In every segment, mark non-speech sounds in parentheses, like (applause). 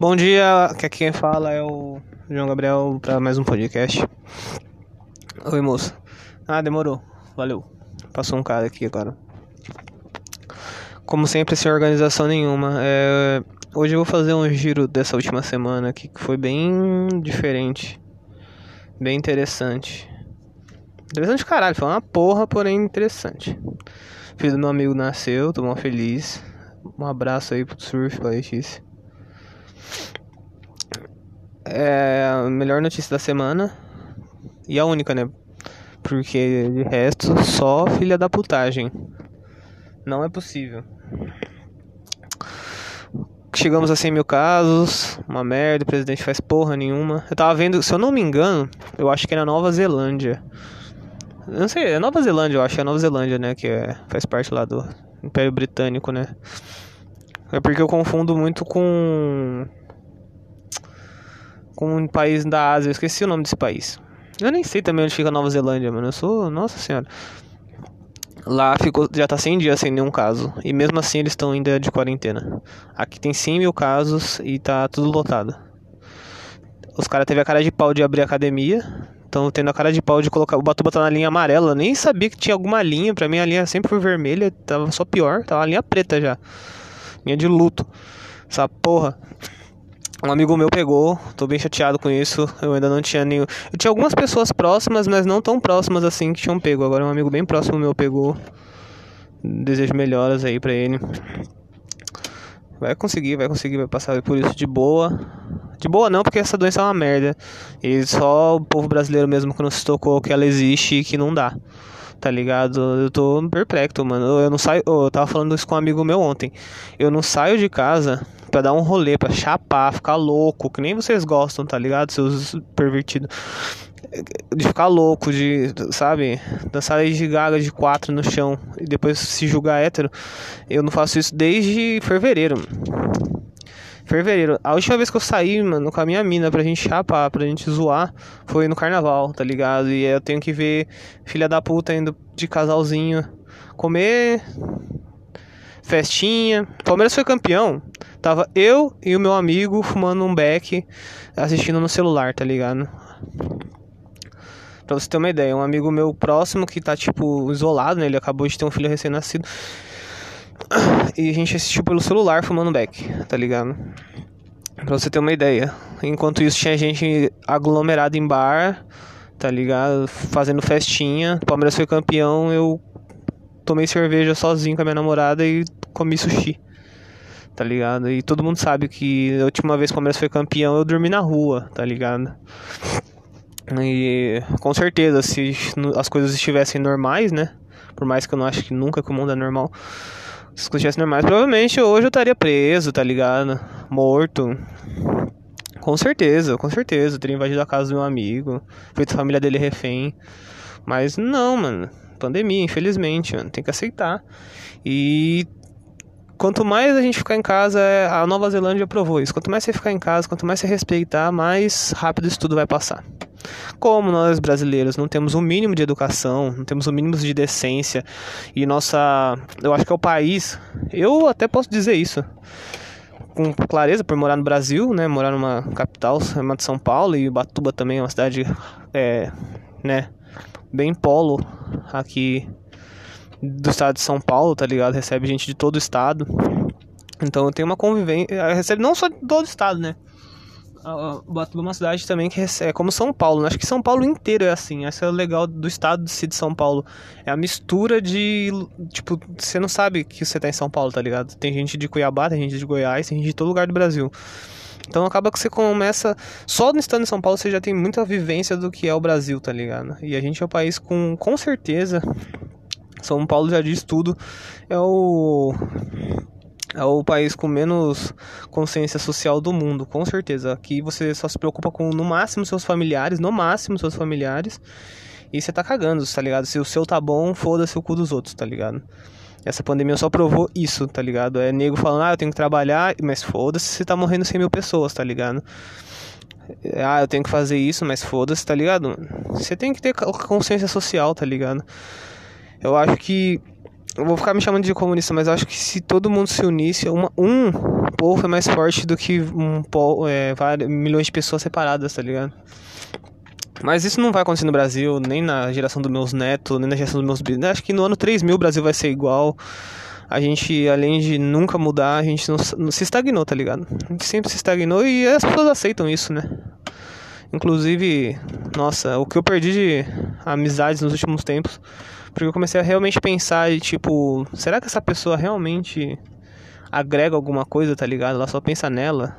Bom dia, que aqui quem fala é o João Gabriel para mais um podcast. Oi, moça. Ah, demorou. Valeu. Passou um cara aqui agora. Como sempre, sem organização nenhuma. É... Hoje eu vou fazer um giro dessa última semana aqui que foi bem diferente. Bem interessante. Interessante caralho, foi uma porra, porém interessante. Filho do meu amigo nasceu, tô mal feliz. Um abraço aí pro surf, pra Letícia. É a melhor notícia da semana. E a única, né? Porque de resto, só filha da putagem. Não é possível. Chegamos a 100 mil casos, uma merda, o presidente faz porra nenhuma. Eu tava vendo, se eu não me engano, eu acho que é na Nova Zelândia. Eu não sei, é Nova Zelândia, eu acho, é Nova Zelândia, né? Que é, faz parte lá do Império Britânico, né? É porque eu confundo muito com com um país da Ásia. Eu esqueci o nome desse país. Eu nem sei também onde fica a Nova Zelândia, mano. Eu sou. Nossa senhora. Lá ficou, já tá 100 dias sem nenhum caso. E mesmo assim eles estão ainda de quarentena. Aqui tem 100 mil casos e tá tudo lotado. Os caras teve a cara de pau de abrir a academia. Estão tendo a cara de pau de colocar. O Batuba tá na linha amarela. Eu nem sabia que tinha alguma linha. Pra mim a linha sempre foi vermelha. Tava só pior. Tava a linha preta já. Linha de luto. Essa porra. Um amigo meu pegou, tô bem chateado com isso. Eu ainda não tinha nenhum. Eu tinha algumas pessoas próximas, mas não tão próximas assim que tinham pego. Agora um amigo bem próximo meu pegou. Desejo melhoras aí pra ele. Vai conseguir, vai conseguir, vai passar por isso de boa. De boa não, porque essa doença é uma merda. E só o povo brasileiro mesmo que não se tocou que ela existe e que não dá. Tá ligado? Eu tô perplexo, mano. Eu não saio. Eu tava falando isso com um amigo meu ontem. Eu não saio de casa pra dar um rolê, pra chapar, ficar louco, que nem vocês gostam, tá ligado? Seus pervertidos. De ficar louco, de, sabe? Dançar de gaga de quatro no chão e depois se julgar hétero. Eu não faço isso desde fevereiro. Fevereiro. A última vez que eu saí, mano, com a minha mina pra gente chapar, pra gente zoar, foi no carnaval, tá ligado? E eu tenho que ver filha da puta indo de casalzinho comer festinha. Palmeiras foi campeão. Tava eu e o meu amigo fumando um beck, assistindo no celular, tá ligado? Pra você ter uma ideia, um amigo meu próximo que tá, tipo, isolado, né? Ele acabou de ter um filho recém-nascido. E a gente assistiu pelo celular fumando beck, tá ligado? Pra você ter uma ideia. Enquanto isso, tinha gente aglomerada em bar, tá ligado? Fazendo festinha. O Palmeiras foi campeão, eu tomei cerveja sozinho com a minha namorada e comi sushi tá ligado? E todo mundo sabe que a última vez que o Palmeiras foi campeão eu dormi na rua, tá ligado? E com certeza, se as coisas estivessem normais, né? Por mais que eu não acho que nunca que o mundo é normal. Se as coisas normais, provavelmente hoje eu estaria preso, tá ligado? Morto. Com certeza, com certeza. Eu teria invadido a casa do meu amigo, feito a família dele refém. Mas não, mano. Pandemia, infelizmente, mano. Tem que aceitar. E quanto mais a gente ficar em casa, é, a Nova Zelândia provou isso. Quanto mais você ficar em casa, quanto mais você respeitar, mais rápido isso tudo vai passar. Como nós brasileiros não temos o um mínimo de educação, não temos o um mínimo de decência, e nossa. Eu acho que é o país. Eu até posso dizer isso com clareza por morar no Brasil, né? Morar numa capital, uma de São Paulo, e Batuba também é uma cidade, é, né? Bem polo aqui do estado de São Paulo, tá ligado? Recebe gente de todo o estado. Então tem uma convivência. Recebe não só de todo o estado, né? Batuba é uma cidade também que recebe, é como São Paulo. Né? Acho que São Paulo inteiro é assim. Essa é o legal do estado de São Paulo. É a mistura de. Tipo, você não sabe que você tá em São Paulo, tá ligado? Tem gente de Cuiabá, tem gente de Goiás, tem gente de todo lugar do Brasil. Então acaba que você começa. Só no estado de São Paulo você já tem muita vivência do que é o Brasil, tá ligado? E a gente é o país com, com certeza, são Paulo já diz tudo. É o é o país com menos consciência social do mundo, com certeza. Aqui você só se preocupa com no máximo seus familiares, no máximo seus familiares. E você tá cagando, tá ligado? Se o seu tá bom, foda-se o cu dos outros, tá ligado? Essa pandemia só provou isso, tá ligado? É nego falando, ah, eu tenho que trabalhar, mas foda-se, você tá morrendo 100 mil pessoas, tá ligado? Ah, eu tenho que fazer isso, mas foda-se, tá ligado? Você tem que ter consciência social, tá ligado? Eu acho que. Eu vou ficar me chamando de comunista, mas acho que se todo mundo se unisse, uma, um povo é mais forte do que um é, vários, milhões de pessoas separadas, tá ligado? Mas isso não vai acontecer no Brasil, nem na geração dos meus netos, nem na geração dos meus. Acho que no ano 3000 o Brasil vai ser igual. A gente, além de nunca mudar, a gente não, não se estagnou, tá ligado? A gente sempre se estagnou e as pessoas aceitam isso, né? Inclusive, nossa, o que eu perdi de amizades nos últimos tempos, porque eu comecei a realmente pensar tipo, será que essa pessoa realmente agrega alguma coisa, tá ligado? Ela só pensa nela.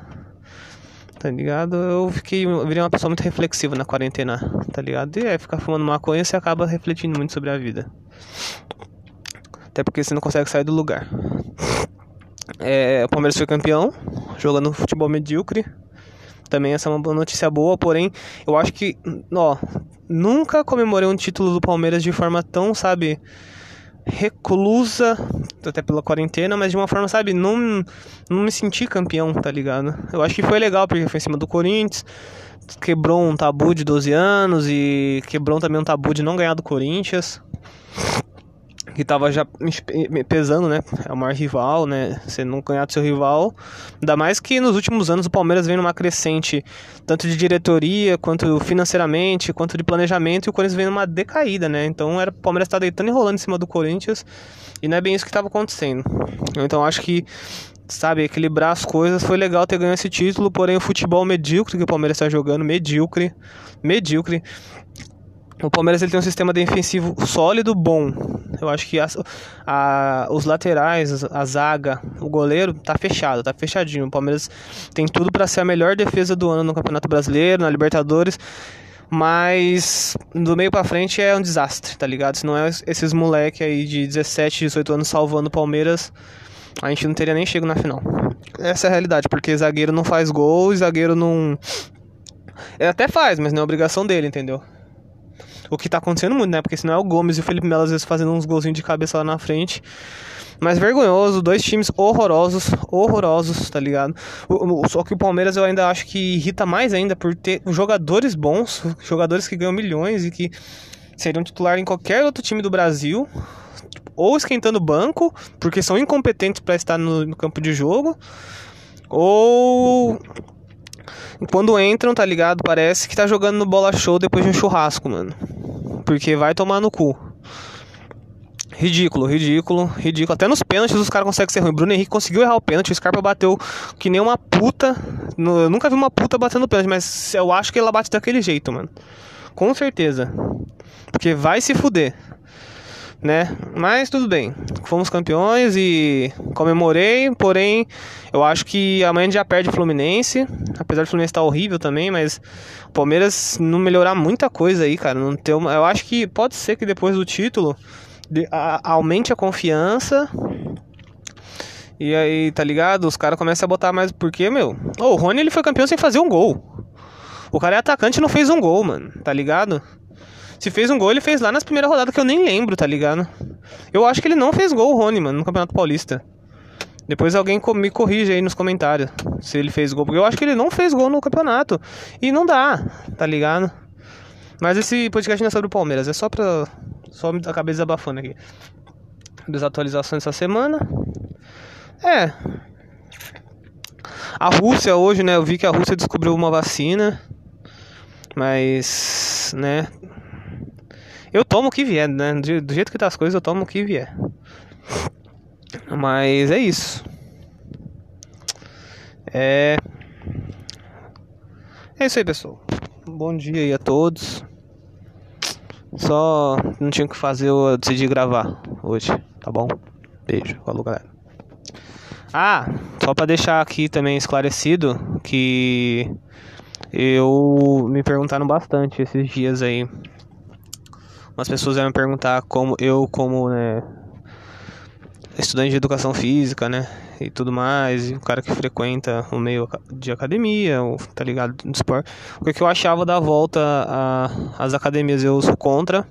Tá ligado? Eu fiquei, eu virei uma pessoa muito reflexiva na quarentena, tá ligado? E é ficar fumando maconha, você acaba refletindo muito sobre a vida. Até porque você não consegue sair do lugar. É, o Palmeiras foi campeão, jogando futebol medíocre. Também essa é uma notícia boa, porém, eu acho que, ó, nunca comemorei um título do Palmeiras de forma tão, sabe, reclusa, até pela quarentena, mas de uma forma, sabe, não, não me senti campeão, tá ligado? Eu acho que foi legal, porque foi em cima do Corinthians, quebrou um tabu de 12 anos e quebrou também um tabu de não ganhar do Corinthians que tava já pesando, né? É o maior rival, né? Você não ganhar do seu rival. Ainda mais que nos últimos anos o Palmeiras vem numa crescente, tanto de diretoria, quanto financeiramente, quanto de planejamento, e o Corinthians vem numa decaída, né? Então era, o Palmeiras tá deitando e rolando em cima do Corinthians, e não é bem isso que estava acontecendo. Então acho que, sabe, equilibrar as coisas foi legal ter ganho esse título, porém o futebol medíocre que o Palmeiras está jogando, medíocre, medíocre. O Palmeiras ele tem um sistema defensivo sólido, bom. Eu acho que a, os laterais, a zaga, o goleiro tá fechado, tá fechadinho. O Palmeiras tem tudo para ser a melhor defesa do ano no Campeonato Brasileiro, na Libertadores. Mas do meio para frente é um desastre, tá ligado? Se não é esses moleque aí de 17, 18 anos salvando o Palmeiras, a gente não teria nem chego na final. Essa é a realidade, porque zagueiro não faz gol, zagueiro não. Ele até faz, mas não é obrigação dele, entendeu? O que tá acontecendo muito, né? Porque senão é o Gomes e o Felipe Melo às vezes fazendo uns golzinhos de cabeça lá na frente. Mas vergonhoso, dois times horrorosos, horrorosos, tá ligado? O, o, só que o Palmeiras eu ainda acho que irrita mais ainda por ter jogadores bons, jogadores que ganham milhões e que seriam titular em qualquer outro time do Brasil, ou esquentando banco, porque são incompetentes para estar no, no campo de jogo, ou quando entram, tá ligado? Parece que tá jogando no bola show depois de um churrasco, mano. Porque vai tomar no cu. Ridículo, ridículo, ridículo. Até nos pênaltis os caras conseguem ser ruim. Bruno Henrique conseguiu errar o pênalti. O Scarpa bateu que nem uma puta. Eu nunca vi uma puta batendo pênalti, mas eu acho que ela bate daquele jeito, mano. Com certeza. Porque vai se fuder né? Mas tudo bem, fomos campeões e comemorei, porém eu acho que amanhã já perde o Fluminense, apesar do Fluminense estar horrível também, mas o Palmeiras não melhorar muita coisa aí, cara, não ter uma, eu acho que pode ser que depois do título a, aumente a confiança e aí, tá ligado? Os caras começam a botar mais porque, meu, oh, o Rony ele foi campeão sem fazer um gol. O cara é atacante e não fez um gol, mano, tá ligado? Se fez um gol, ele fez lá nas primeiras rodadas que eu nem lembro, tá ligado? Eu acho que ele não fez gol, o Rony, mano, no Campeonato Paulista. Depois alguém me corrige aí nos comentários se ele fez gol, porque eu acho que ele não fez gol no campeonato. E não dá, tá ligado? Mas esse podcast não é sobre o Palmeiras, é só pra. Só me acabei desabafando aqui. Desatualizações essa semana. É. A Rússia hoje, né? Eu vi que a Rússia descobriu uma vacina. Mas, né? Eu tomo o que vier, né? Do jeito que tá as coisas, eu tomo o que vier. Mas é isso. É. É isso aí, pessoal. Bom dia aí a todos. Só não tinha o que fazer, eu decidi gravar hoje, tá bom? Beijo, falou galera. Ah, só para deixar aqui também esclarecido que eu me perguntaram bastante esses dias aí umas pessoas vão me perguntar como eu, como né, estudante de educação física, né? E tudo mais, e o cara que frequenta o meio de academia, tá ligado? No esporte. O que eu achava da volta às academias, eu sou contra.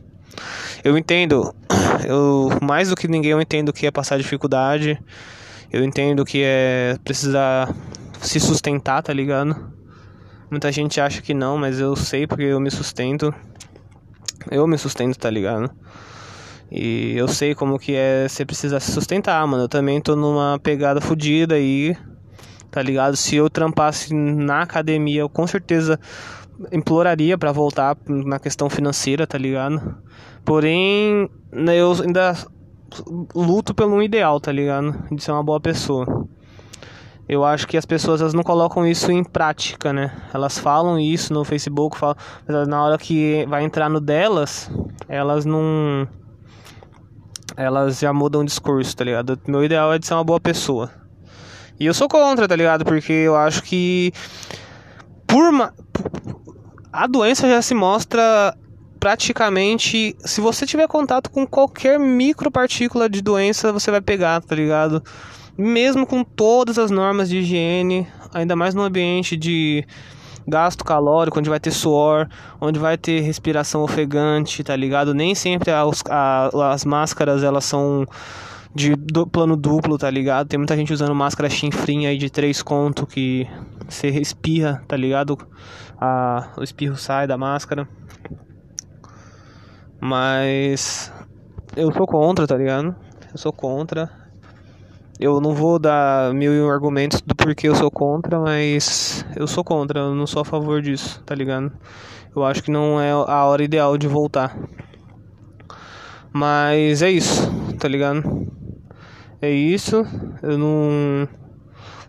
Eu entendo, (coughs) eu mais do que ninguém eu entendo que é passar dificuldade. Eu entendo que é precisar se sustentar, tá ligado? Muita gente acha que não, mas eu sei porque eu me sustento. Eu me sustento, tá ligado? E eu sei como que é você precisar se sustentar, mano. Eu também tô numa pegada fodida aí tá ligado? Se eu trampasse na academia, eu com certeza imploraria para voltar na questão financeira, tá ligado? Porém, né, eu ainda luto pelo ideal, tá ligado? De ser uma boa pessoa. Eu acho que as pessoas elas não colocam isso em prática, né? Elas falam isso no Facebook, falam, mas na hora que vai entrar no delas, elas não. Elas já mudam o discurso, tá ligado? Meu ideal é de ser uma boa pessoa. E eu sou contra, tá ligado? Porque eu acho que. Por. Ma... A doença já se mostra praticamente. Se você tiver contato com qualquer micropartícula de doença, você vai pegar, tá ligado? Mesmo com todas as normas de higiene, ainda mais no ambiente de gasto calórico, onde vai ter suor, onde vai ter respiração ofegante, tá ligado? Nem sempre as, as máscaras elas são de do, plano duplo, tá ligado? Tem muita gente usando máscara chinfrinha aí de três conto que você espirra, tá ligado? A, o espirro sai da máscara. Mas eu sou contra, tá ligado? Eu sou contra. Eu não vou dar mil e um argumentos do porquê eu sou contra, mas eu sou contra, eu não sou a favor disso, tá ligado? Eu acho que não é a hora ideal de voltar. Mas é isso, tá ligado? É isso. Eu não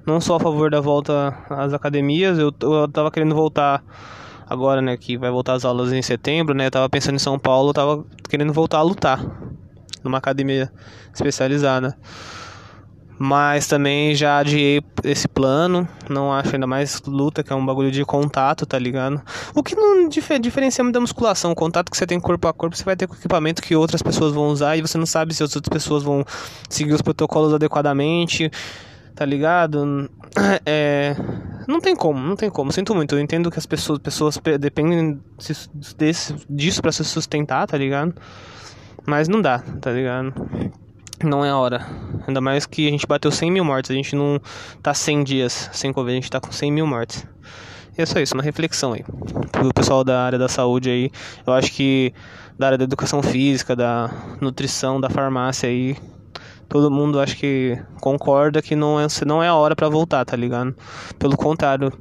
não sou a favor da volta às academias. Eu, eu tava querendo voltar agora, né, que vai voltar as aulas em setembro, né? Eu tava pensando em São Paulo, eu tava querendo voltar a lutar numa academia especializada. Mas também já adiei esse plano. Não acho ainda mais luta, que é um bagulho de contato, tá ligado? O que não dif diferencia muito da musculação. O contato que você tem corpo a corpo, você vai ter com equipamento que outras pessoas vão usar e você não sabe se as outras pessoas vão seguir os protocolos adequadamente, tá ligado? É. Não tem como, não tem como. Sinto muito. Eu entendo que as pessoas, pessoas dependem desse, disso para se sustentar, tá ligado? Mas não dá, tá ligado? Não é a hora. Ainda mais que a gente bateu 100 mil mortes. A gente não tá 100 dias sem Covid, a gente tá com 100 mil mortes. E é só isso, uma reflexão aí. Pro pessoal da área da saúde aí. Eu acho que da área da educação física, da nutrição, da farmácia aí. Todo mundo acho que concorda que não é, não é a hora para voltar, tá ligado? Pelo contrário.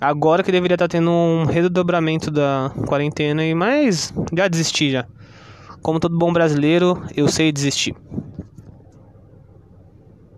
Agora que deveria estar tá tendo um redobramento da quarentena, e mas já desisti já. Como todo bom brasileiro, eu sei desistir.